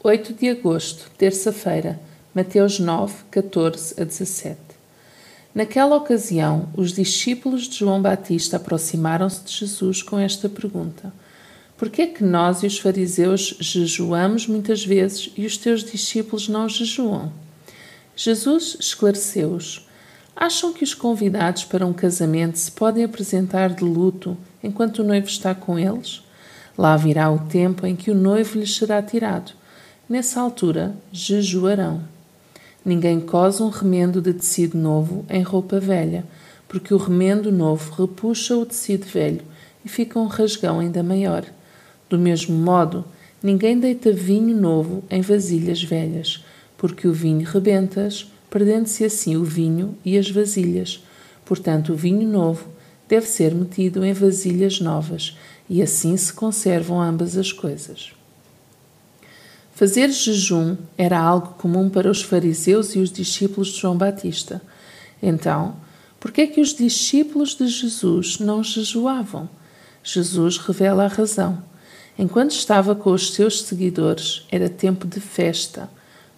8 de agosto, terça-feira, Mateus 9, 14 a 17. Naquela ocasião, os discípulos de João Batista aproximaram-se de Jesus com esta pergunta: Por que é que nós e os fariseus jejuamos muitas vezes e os teus discípulos não jejuam? Jesus esclareceu-os: Acham que os convidados para um casamento se podem apresentar de luto enquanto o noivo está com eles? Lá virá o tempo em que o noivo lhes será tirado Nessa altura, jejuarão. Ninguém cose um remendo de tecido novo em roupa velha, porque o remendo novo repuxa o tecido velho e fica um rasgão ainda maior. Do mesmo modo, ninguém deita vinho novo em vasilhas velhas, porque o vinho rebenta-as, perdendo-se assim o vinho e as vasilhas. Portanto, o vinho novo deve ser metido em vasilhas novas, e assim se conservam ambas as coisas. Fazer jejum era algo comum para os fariseus e os discípulos de João Batista. Então, por que é que os discípulos de Jesus não jejuavam? Jesus revela a razão. Enquanto estava com os seus seguidores, era tempo de festa,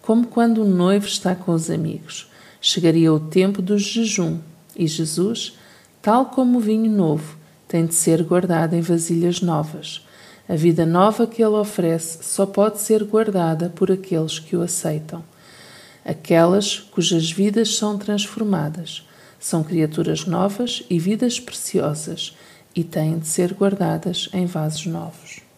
como quando o noivo está com os amigos. Chegaria o tempo do jejum e Jesus, tal como o vinho novo, tem de ser guardado em vasilhas novas. A vida nova que ele oferece só pode ser guardada por aqueles que o aceitam. Aquelas cujas vidas são transformadas são criaturas novas e vidas preciosas e têm de ser guardadas em vasos novos.